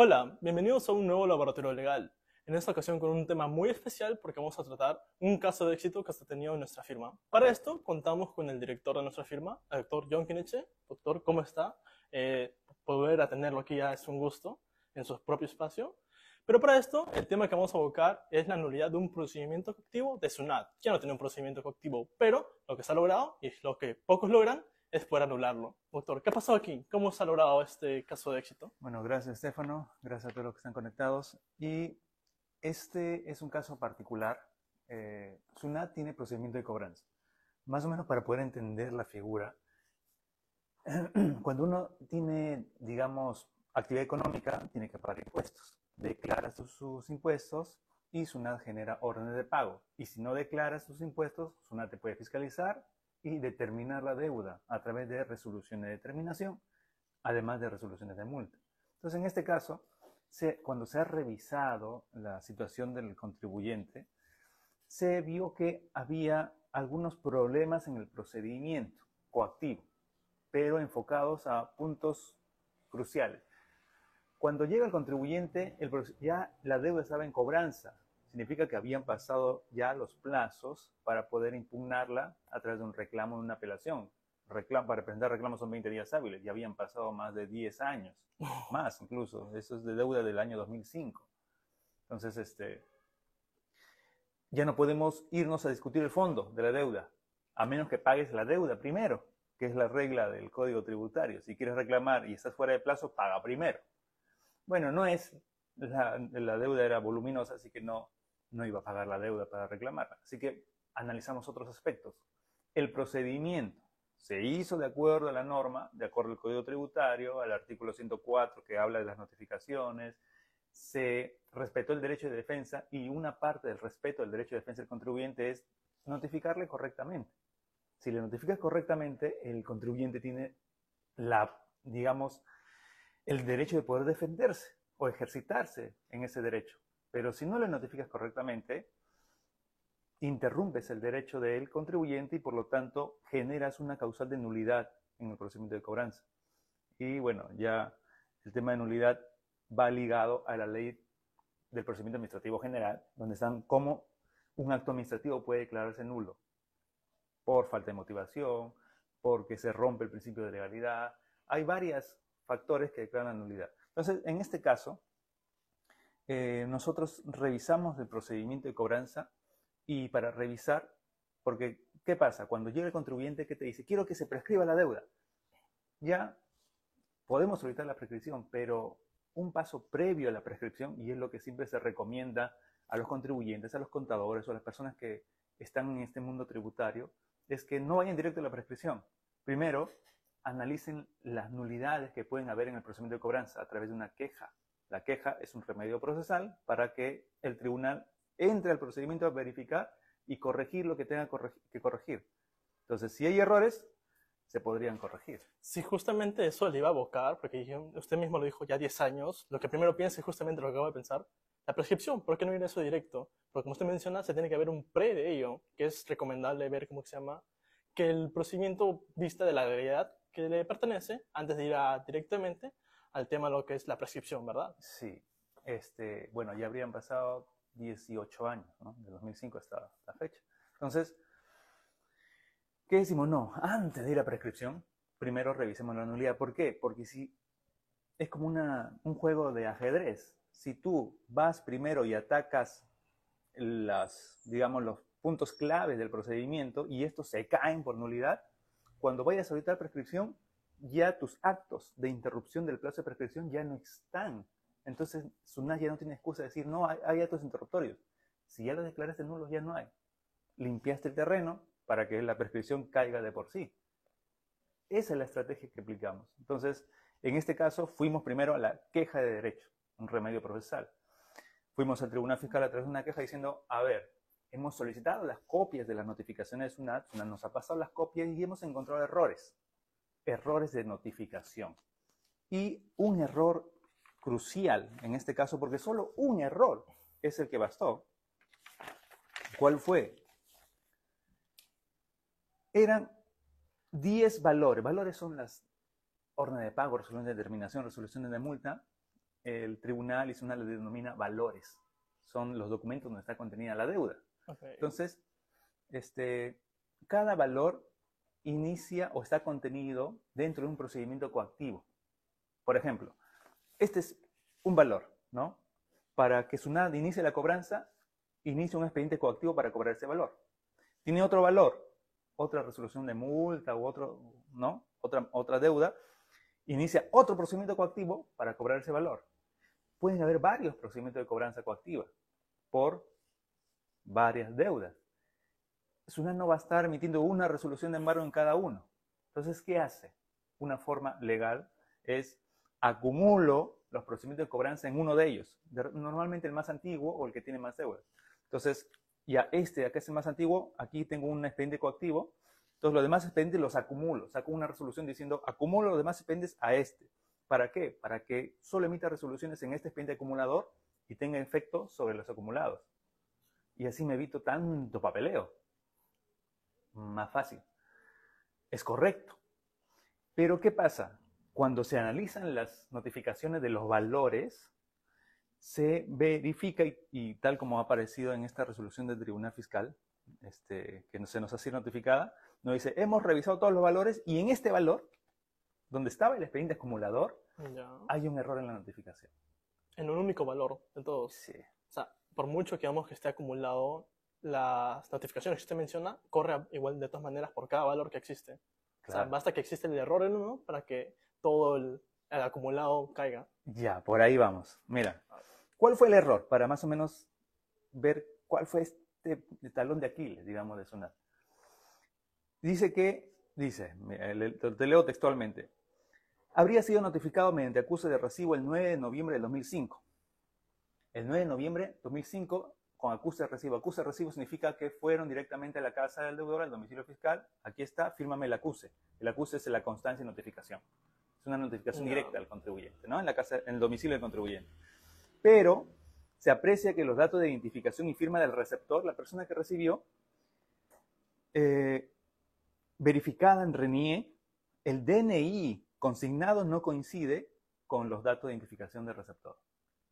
Hola, bienvenidos a un nuevo laboratorio legal. En esta ocasión con un tema muy especial porque vamos a tratar un caso de éxito que se ha tenido en nuestra firma. Para esto contamos con el director de nuestra firma, el doctor John Kineche. Doctor, ¿cómo está? Eh, poder atenderlo aquí ya es un gusto en su propio espacio. Pero para esto, el tema que vamos a abocar es la nulidad de un procedimiento coactivo de SUNAT. Ya no tiene un procedimiento coactivo, pero lo que se ha logrado, y es lo que pocos logran, es poder anularlo. Doctor, ¿qué ha pasado aquí? ¿Cómo se ha logrado este caso de éxito? Bueno, gracias Estefano, gracias a todos los que están conectados. Y este es un caso particular. Eh, SUNAT tiene procedimiento de cobranza. Más o menos para poder entender la figura, cuando uno tiene, digamos, actividad económica, tiene que pagar impuestos. Declara sus, impuestos y SUNAT genera órdenes de pago. Y si no declara sus impuestos, SUNAT te puede fiscalizar y determinar la deuda a través de resoluciones de determinación, además de resoluciones de multa. Entonces, en este caso, se, cuando se ha revisado la situación del contribuyente, se vio que había algunos problemas en el procedimiento coactivo, pero enfocados a puntos cruciales. Cuando llega el contribuyente, el, ya la deuda estaba en cobranza, significa que habían pasado ya los plazos para poder impugnarla a través de un reclamo, de una apelación. Para presentar reclamos son 20 días hábiles, ya habían pasado más de 10 años, más incluso, eso es de deuda del año 2005. Entonces, este, ya no podemos irnos a discutir el fondo de la deuda, a menos que pagues la deuda primero, que es la regla del código tributario. Si quieres reclamar y estás fuera de plazo, paga primero. Bueno, no es, la, la deuda era voluminosa, así que no, no iba a pagar la deuda para reclamarla. Así que analizamos otros aspectos. El procedimiento se hizo de acuerdo a la norma, de acuerdo al Código Tributario, al artículo 104 que habla de las notificaciones, se respetó el derecho de defensa y una parte del respeto del derecho de defensa del contribuyente es notificarle correctamente. Si le notificas correctamente, el contribuyente tiene la, digamos, el derecho de poder defenderse o ejercitarse en ese derecho. Pero si no le notificas correctamente, interrumpes el derecho del contribuyente y por lo tanto generas una causal de nulidad en el procedimiento de cobranza. Y bueno, ya el tema de nulidad va ligado a la ley del procedimiento administrativo general, donde están cómo un acto administrativo puede declararse nulo por falta de motivación, porque se rompe el principio de legalidad. Hay varios factores que declaran la nulidad. Entonces, en este caso, eh, nosotros revisamos el procedimiento de cobranza y para revisar, porque ¿qué pasa? Cuando llega el contribuyente que te dice, quiero que se prescriba la deuda, ya podemos solicitar la prescripción, pero un paso previo a la prescripción, y es lo que siempre se recomienda a los contribuyentes, a los contadores o a las personas que están en este mundo tributario, es que no vayan directo a la prescripción. Primero, analicen las nulidades que pueden haber en el procedimiento de cobranza a través de una queja la queja es un remedio procesal para que el tribunal entre al procedimiento a verificar y corregir lo que tenga que corregir. Entonces, si hay errores, se podrían corregir. Sí, justamente eso le iba a abocar, porque usted mismo lo dijo ya 10 años. Lo que primero piensa es justamente lo que acabo de pensar. La prescripción, ¿por qué no a eso directo? Porque como usted menciona, se tiene que haber un pre de ello, que es recomendable ver, ¿cómo se llama? Que el procedimiento vista de la realidad que le pertenece antes de ir directamente al tema lo que es la prescripción, ¿verdad? Sí. Este, bueno, ya habrían pasado 18 años, ¿no? De 2005 hasta la fecha. Entonces, ¿qué decimos? No, antes de ir a prescripción, primero revisemos la nulidad. ¿Por qué? Porque si es como una, un juego de ajedrez. Si tú vas primero y atacas las, digamos, los puntos claves del procedimiento y estos se caen por nulidad, cuando vayas a solicitar prescripción, ya tus actos de interrupción del plazo de prescripción ya no están. Entonces, SUNAT ya no tiene excusa de decir, no, hay, actos interruptorios. Si ya los declaraste nulos, ya no hay. Limpiaste el terreno para que la prescripción caiga de por sí. Esa es la estrategia que aplicamos. Entonces, en este caso, fuimos primero a la queja de derecho, un remedio procesal. Fuimos al Tribunal Fiscal a través de una queja diciendo, a ver, hemos solicitado las copias de las notificaciones de SUNAT, SUNAT nos ha pasado las copias y hemos encontrado errores errores de notificación. Y un error crucial en este caso, porque solo un error es el que bastó. ¿Cuál fue? Eran 10 valores. Valores son las órdenes de pago, resolución de determinación, resoluciones de multa, el tribunal y una le denomina valores. Son los documentos donde está contenida la deuda. Okay. Entonces, este, cada valor inicia o está contenido dentro de un procedimiento coactivo. Por ejemplo, este es un valor, ¿no? Para que SUNAT inicie la cobranza, inicia un expediente coactivo para cobrar ese valor. Tiene otro valor, otra resolución de multa u otro, ¿no? Otra, otra deuda, inicia otro procedimiento coactivo para cobrar ese valor. Pueden haber varios procedimientos de cobranza coactiva por varias deudas. SUNAT no va a estar emitiendo una resolución de embargo en cada uno. Entonces, ¿qué hace? Una forma legal es acumulo los procedimientos de cobranza en uno de ellos, normalmente el más antiguo o el que tiene más deudas. Entonces, ya este, acá es el más antiguo, aquí tengo un expediente coactivo, entonces los demás expedientes los acumulo, saco una resolución diciendo acumulo los demás expedientes a este. ¿Para qué? Para que solo emita resoluciones en este expediente acumulador y tenga efecto sobre los acumulados. Y así me evito tanto papeleo. Más fácil. Es correcto. Pero ¿qué pasa? Cuando se analizan las notificaciones de los valores, se verifica, y, tal como ha aparecido en esta resolución del Tribunal Fiscal, este, que se nos ha sido notificada, nos dice, hemos revisado todos los valores y en este valor, donde estaba el expediente acumulador, hay un error en la notificación. En un único valor de todos. Sí. O sea, por mucho que vamos que esté acumulado, las notificaciones que usted menciona corre igual de todas maneras por cada valor que existe. O sea, basta que existe el error en uno para que todo el, acumulado caiga. Ya, por ahí vamos. Mira, ¿cuál fue el error? Para más o menos ver cuál fue este talón de Aquiles, digamos, de Sonat. Dice que, dice, te leo textualmente, habría sido notificado mediante acuse de recibo el 9 de noviembre del 2005. El 9 de noviembre de 2005 con acuse de recibo. Acuse de recibo significa que fueron directamente a la casa del deudor, al domicilio fiscal. Aquí está, fírmame el acuse. El acuse es la constancia de notificación una notificación directa al contribuyente, ¿no? En la casa, en el domicilio del contribuyente. Pero se aprecia que los datos de identificación y firma del receptor, la persona que recibió, eh, verificada en RENIE, el DNI consignado no coincide con los datos de identificación del receptor.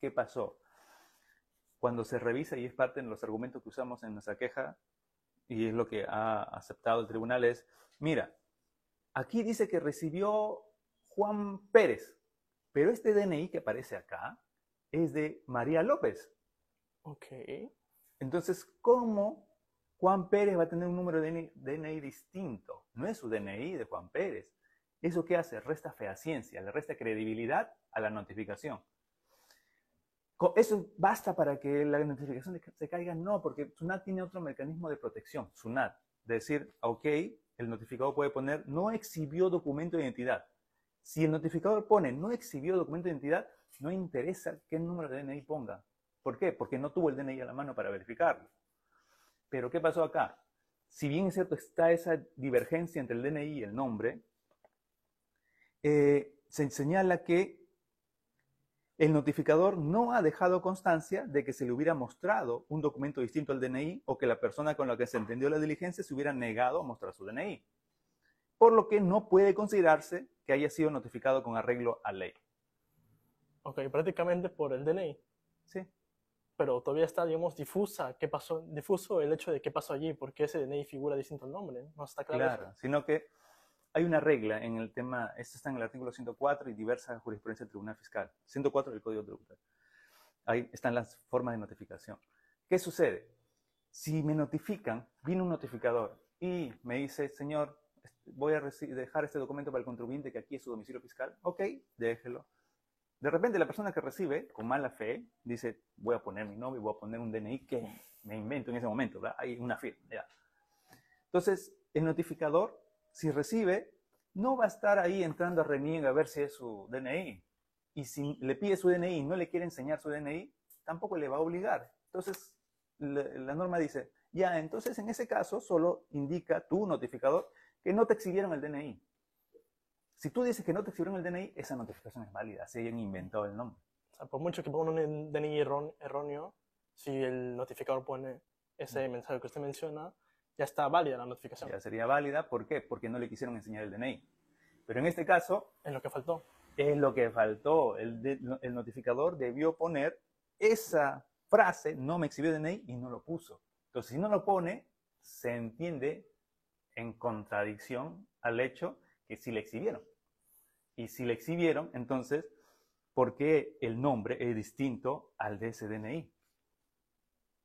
¿Qué pasó? Cuando se revisa, y es parte de los argumentos que usamos en nuestra queja, y es lo que ha aceptado el tribunal, es, mira, aquí dice que recibió Juan Pérez. Pero este DNI que aparece acá es de María López. Ok. Entonces, ¿cómo Juan Pérez va a tener un número de DNI, distinto? No es su DNI de Juan Pérez. ¿Eso qué hace? Resta fehaciencia, le resta credibilidad a la notificación. ¿Eso basta para que la notificación se caiga? No, porque SUNAT tiene otro mecanismo de protección. SUNAT, decir, ok, el notificado puede poner, no exhibió documento de identidad. Si el notificador pone no exhibió documento de identidad, no interesa qué número de DNI ponga. ¿Por qué? Porque no tuvo el DNI a la mano para verificarlo. Pero ¿qué pasó acá? Si bien es cierto está esa divergencia entre el DNI y el nombre, eh, se señala que el notificador no ha dejado constancia de que se le hubiera mostrado un documento distinto al DNI o que la persona con la que se entendió la diligencia se hubiera negado a mostrar su DNI por lo que no puede considerarse que haya sido notificado con arreglo a ley. Ok, prácticamente por el DNI. Sí. Pero todavía está, digamos, difusa, qué pasó, difuso el hecho de qué pasó allí, porque ese DNI figura distinto al nombre, no está claro. Claro, sino que hay una regla en el tema, esto está en el artículo 104 y diversa jurisprudencia del Tribunal Fiscal, 104 del Código Tributario. Ahí están las formas de notificación. ¿Qué sucede? Si me notifican, viene un notificador y me dice, señor, voy a dejar este documento para el contribuyente que aquí es su domicilio fiscal. Ok, déjelo. De repente la persona que recibe, con mala fe, dice, voy a poner mi nombre, voy a poner un DNI que me invento en ese momento, ¿verdad? Hay una firma, ya. Entonces, el notificador, si recibe, no va a estar ahí entrando a reniega a ver si es su DNI. Y si le pide su DNI y no le quiere enseñar su DNI, tampoco le va a obligar. Entonces, la norma dice, ya, entonces en ese caso solo indica tu notificador que no te exhibieron el DNI. Si tú dices que no te exhibieron el DNI, esa notificación es válida, si hayan inventado el nombre. O sea, por mucho que pongan un DNI erróneo, si el notificador pone ese mensaje que usted menciona, ya está válida la notificación. Ya sería válida, ¿por qué? Porque no le quisieron enseñar el DNI. Pero en este caso... Es lo que faltó. Es lo que faltó. El, el notificador debió poner esa frase, no me exhibió DNI, y no lo puso. Entonces, si no lo pone, se entiende en contradicción al hecho que sí le exhibieron. Y si le exhibieron, entonces, ¿por qué el nombre es distinto al de ese DNI?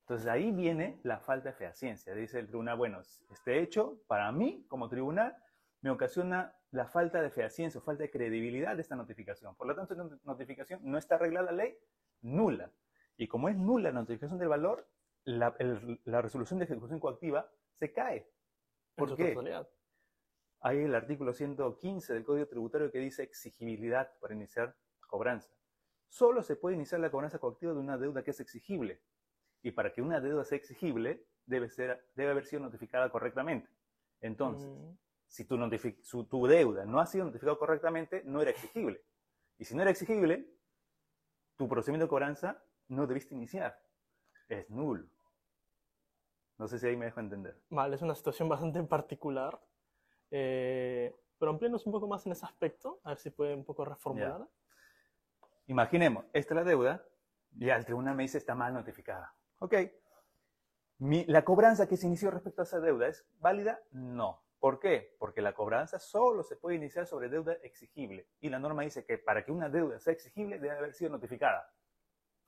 Entonces ahí viene la falta de fehaciencia. Dice el tribunal, bueno, este hecho para mí como tribunal me ocasiona la falta de fehaciencia o falta de credibilidad de esta notificación. Por lo tanto, esta notificación no está arreglada la ley, nula. Y como es nula la notificación del valor, la, resolución de ejecución coactiva se cae. ¿Por qué? Hay el artículo 115 del Código Tributario que dice exigibilidad para iniciar cobranza. Solo se puede iniciar la cobranza coactiva de una deuda que es exigible. Y para que una deuda sea exigible, debe, ser, debe haber sido notificada correctamente. Entonces, mm. si tu, tu deuda no ha sido notificada correctamente, no era exigible. Y si no era exigible, tu procedimiento de cobranza no debiste iniciar. Es nulo. No sé si ahí me dejo entender. Vale, es una situación bastante particular. Eh, pero amplíenos un poco más en ese aspecto, a ver si puede un poco reformular. Imaginemos, esta es la deuda, y el tribunal me dice está mal notificada. Ok. ¿La cobranza que se inició respecto a esa deuda es válida? No. ¿Por qué? Porque la cobranza solo se puede iniciar sobre deuda exigible. Y la norma dice que para que una deuda sea exigible debe haber sido notificada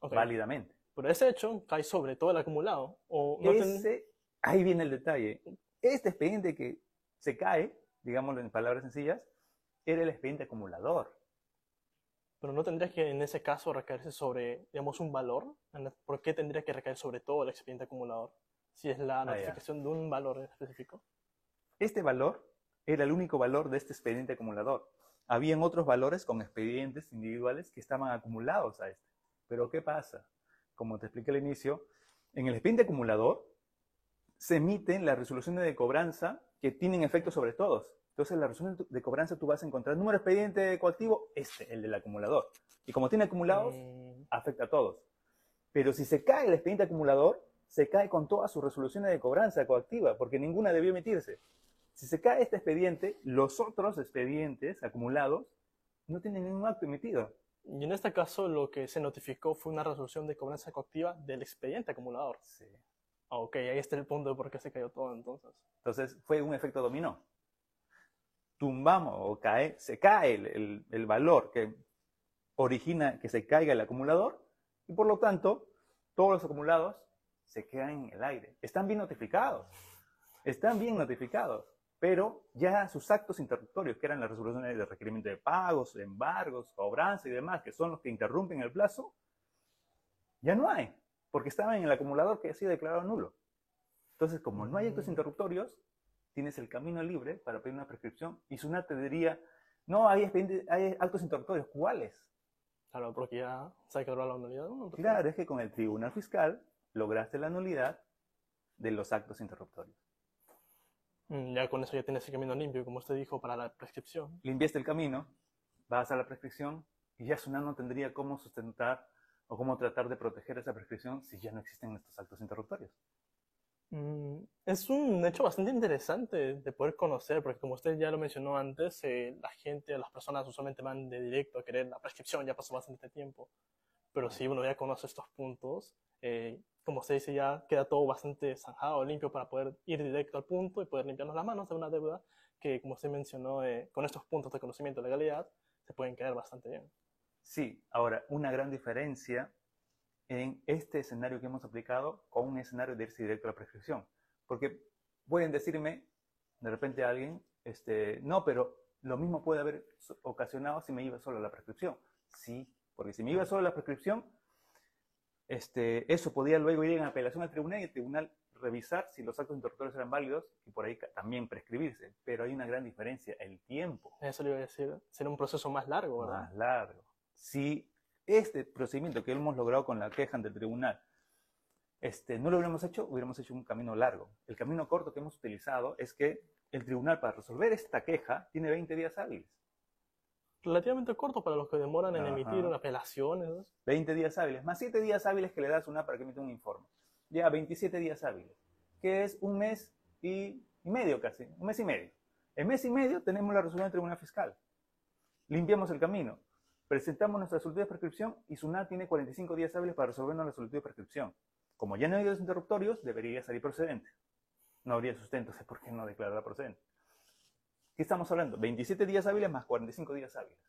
válidamente. Pero ese hecho cae sobre todo el acumulado. ¿o Ahí viene el detalle. Este expediente que se cae, digámoslo en palabras sencillas, era el expediente acumulador. Pero no tendría que en ese caso recaerse sobre, digamos, un valor. ¿Por qué tendría que recaer sobre todo el expediente acumulador? Si es la ah, notificación de un valor específico. Este valor era el único valor de este expediente acumulador. Habían otros valores con expedientes individuales que estaban acumulados a este. Pero ¿qué pasa? Como te expliqué al inicio, en el expediente acumulador se emiten las resoluciones de cobranza que tienen efecto sobre todos. Entonces, la resolución de cobranza tú vas a encontrar el número expediente coactivo, este, el del acumulador. Y como tiene acumulados, mm. afecta a todos. Pero si se cae el expediente acumulador, se cae con todas sus resoluciones de cobranza coactiva, porque ninguna debió emitirse. Si se cae este expediente, los otros expedientes acumulados no tienen ningún acto emitido. Y en este caso, lo que se notificó fue una resolución de cobranza coactiva del expediente acumulador. Sí. Ok, ahí está el punto de por qué se cayó todo entonces. Entonces, fue un efecto dominó tumbamos o cae, se cae el, valor que origina que se caiga el acumulador y por lo tanto todos los acumulados se quedan en el aire. Están bien notificados, están bien notificados, pero ya sus actos interruptorios, que eran las resoluciones de requerimiento de pagos, embargos, cobranza y demás, que son los que interrumpen el plazo, ya no hay, porque estaban en el acumulador que ha sido declarado nulo. Entonces, como no hay actos mm. interruptorios, tienes el camino libre para pedir una prescripción y SUNAT te diría, no, hay, hay actos interruptorios, ¿cuáles? Claro, porque ya se ha la nulidad. claro, es que con el tribunal fiscal lograste la nulidad de los actos interruptorios. Mm, ya con eso ya tienes el camino limpio, como usted dijo, para la prescripción. Limpiaste el camino, vas a la prescripción y ya SUNAT no tendría cómo sustentar o cómo tratar de proteger esa prescripción si ya no existen estos actos interruptorios. Mm, es un hecho bastante interesante de poder conocer, porque como usted ya lo mencionó antes, eh, la gente, las personas usualmente van de directo a querer la prescripción, ya pasó bastante tiempo. Pero si uno ya conoce estos puntos, eh, como se dice, ya queda todo bastante zanjado, limpio para poder ir directo al punto y poder limpiarnos las manos de una deuda que, como usted mencionó, eh, con estos puntos de conocimiento de legalidad, se pueden quedar bastante bien. Sí, ahora, una gran diferencia en este escenario que hemos aplicado con un escenario de irse directo a la prescripción. Porque pueden decirme de repente alguien, este, no, pero lo mismo puede haber ocasionado si me iba solo a la prescripción. Sí, porque si me iba solo a la prescripción, este, eso podía luego ir en apelación al tribunal y el tribunal revisar si los actos interruptores eran válidos y por ahí también prescribirse. Pero hay una gran diferencia, el tiempo. Eso le iba a decir, será un proceso más largo, ¿verdad? Más largo. Si este procedimiento que hemos logrado con la queja ante el tribunal, este, no lo hubiéramos hecho, hubiéramos hecho un camino largo. El camino corto que hemos utilizado es que el tribunal para resolver esta queja tiene 20 días hábiles. Relativamente corto para los que demoran en emitir una apelación. 20 días hábiles, más 7 días hábiles que le das una para que emita un informe. Ya 27 días hábiles, que es un mes y, y medio casi, un mes y medio. En mes y medio tenemos la resolución del tribunal fiscal. Limpiamos el camino presentamos nuestra solicitud de prescripción y SUNAT tiene 45 días hábiles para resolvernos la solicitud de prescripción. Como ya no hay los interruptorios, debería salir procedente. No habría sustento, sé por qué no declararla procedente. ¿Qué estamos hablando? 27 días hábiles más 45 días hábiles.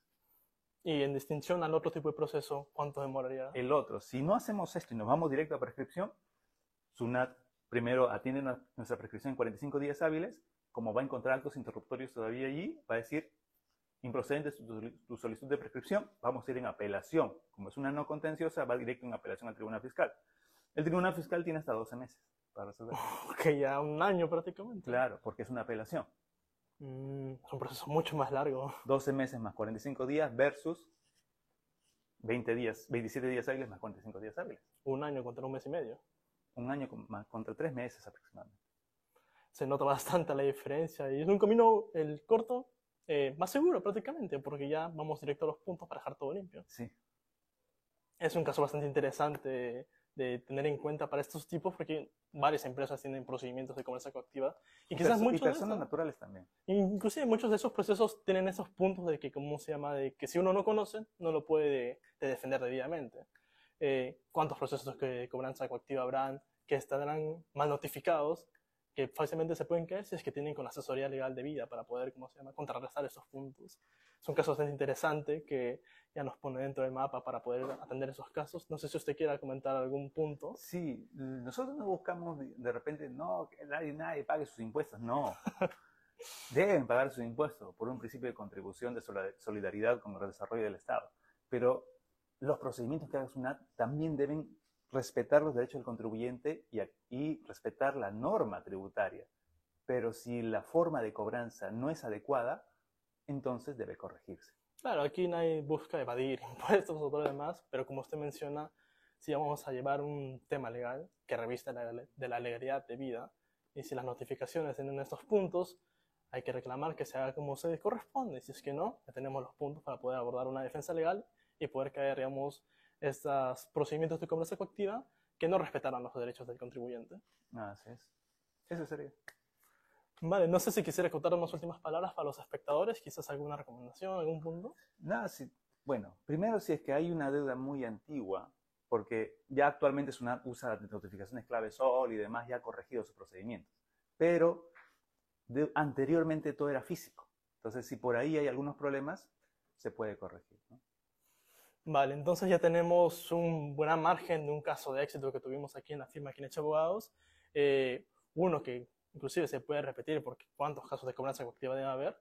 Y en distinción al otro tipo de proceso, ¿cuánto demoraría? El otro, si no hacemos esto y nos vamos directo a prescripción, SUNAT primero atiende nuestra prescripción en 45 días hábiles, como va a encontrar altos interruptorios todavía allí, va a decir, improcedente tu solicitud de prescripción, vamos a ir en apelación. Como es una no contenciosa, va directo en apelación al Tribunal Fiscal. El Tribunal Fiscal tiene hasta 12 meses para resolver. Ok, ya un año prácticamente. Claro, porque es una apelación. Mm, es un proceso mucho más largo. 12 meses más 45 días versus 20 días, 27 días hábiles más 45 días hábiles. Un año contra un mes y medio. Un año más contra tres meses aproximadamente. Se nota bastante la diferencia y es un camino el corto eh, más seguro prácticamente, porque ya vamos directo a los puntos para dejar todo limpio. Sí. Es un caso bastante interesante de tener en cuenta para estos tipos, porque varias empresas tienen procedimientos de comercio coactiva y quizás Perso- y muchos de personas estos- naturales también. inclusive muchos de esos procesos tienen esos puntos de que, ¿cómo se llama? De que si uno no conoce, no lo puede de defender debidamente. Eh, ¿Cuántos procesos de cobranza coactiva habrán que estarán mal notificados? Que fácilmente se pueden caer si es que tienen con asesoría legal debida para poder, ¿cómo se llama?, contrarrestar esos puntos. Es un caso bastante interesante que ya nos pone dentro del mapa para poder atender esos casos. No sé si usted quiera comentar algún punto. Sí, nosotros no buscamos de- de repente, no, que nadie, nadie pague sus impuestos, no. Deben pagar sus impuestos por un principio de contribución de solidaridad con el desarrollo del Estado. Pero los procedimientos que haga SUNAT también deben respetar los derechos del contribuyente y, y respetar la norma tributaria. Pero si la forma de cobranza no es adecuada, entonces debe corregirse. Claro, aquí nadie busca evadir impuestos o todo lo demás, pero como usted menciona, si vamos a llevar un tema legal que revista de la legalidad debida, y si las notificaciones tienen estos puntos, hay que reclamar que se haga como se corresponde. Si es que no, ya tenemos los puntos para poder abordar una defensa legal y poder caer, digamos, estos procedimientos de cobranza coactiva que no respetaran los derechos del contribuyente. Así es. Eso sería. Vale, no sé si quisiera contar unas últimas palabras para los espectadores, quizás alguna recomendación, algún punto. Nada, sí. Bueno, primero si es que hay una deuda muy antigua, porque ya actualmente SUNAT usa notificaciones clave SOL y demás, ya ha corregido sus procedimientos. Pero de- anteriormente todo era físico. Entonces, si por ahí hay algunos problemas, se puede corregir. ¿no? Vale, entonces ya tenemos un buen margen de un caso de éxito que tuvimos aquí en la firma Kineche Abogados. Eh, uno que inclusive se puede repetir porque cuántos casos de cobranza coactiva debe haber.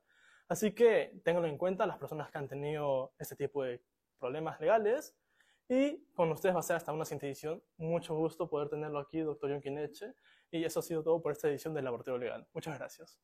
Así que ténganlo en cuenta las personas que han tenido este tipo de problemas legales. Y con ustedes va a ser hasta una siguiente edición. Mucho gusto poder tenerlo aquí, doctor John Kineche. Y eso ha sido todo por esta edición del Laboratorio Legal. Muchas. Gracias.